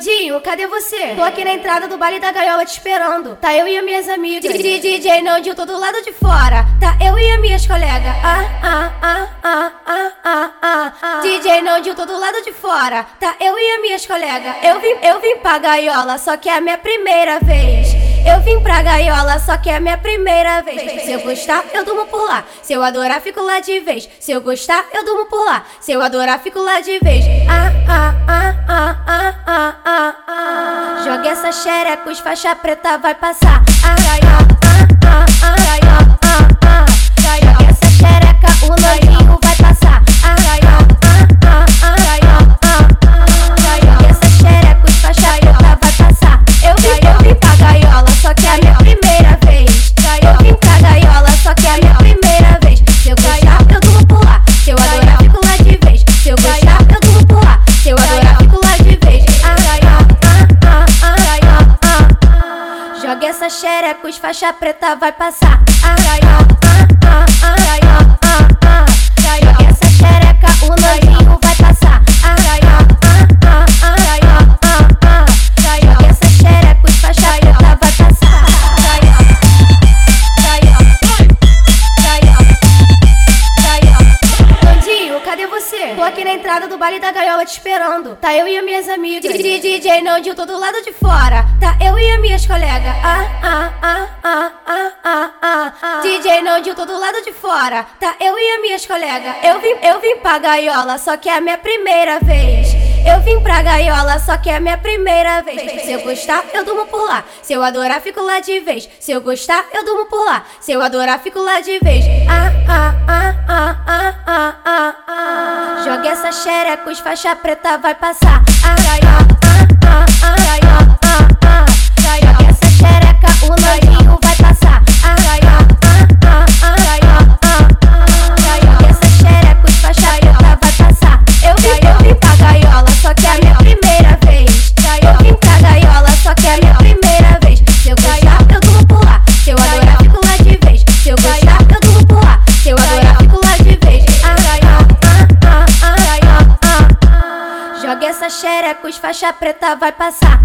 Nandinho, cadê você? Tô aqui na entrada do baile da gaiola te esperando. Tá eu e as minhas amigas. DJ Nandinho, tô do lado de fora. Tá eu e as minhas colegas. Ah, ah, ah, ah, ah, ah, ah, ah. DJ Nandinho, tô do lado de fora. Tá eu e as minhas colegas. Eu vim, eu vim pra gaiola, só que é a minha primeira vez. Eu vim pra gaiola, só que é minha primeira vez. Se eu gostar, eu durmo por lá. Se eu adorar, fico lá de vez. Se eu gostar, eu durmo por lá. Se eu adorar, fico lá de vez. Ah, ah, ah, ah, ah, ah, ah, ah. Joga essa xereca, os faixa preta vai passar. Ah, gaiola, ah, ah, ah, essa xereca, os faixa preta vai passar. Ah, ah, ah, ah, ah, ah. Essa xereca, o novinho vai passar. Ah, ah, ah, ah, ah, ah. Essa xereca, os faixa preta vai passar. Nandinho, cadê você? Tô aqui na entrada do baile da gaiola te esperando. Tá eu e as minhas amigas. DJ Nandinho, tô do lado de fora. Tá e minhas colegas. Ah, ah, ah, ah, ah, ah, ah, ah. DJ Nandinho, tô do lado de fora. Tá eu e as minhas colegas. Eu vim, eu vim pra gaiola, só que é a minha primeira vez. Eu vim pra gaiola, só que é a minha primeira vez. Se eu gostar, eu durmo por lá. Se eu adorar, fico lá de vez. Se eu gostar, eu durmo por lá. Se eu adorar, fico lá de vez. Ah, ah, ah, ah, ah, ah, ah, ah. Joga essa xereca, os faixa preta vai passar. Ah, gaiola, ah, ah, ah, ah. Joga essa xereca, os faixa preta vai passar.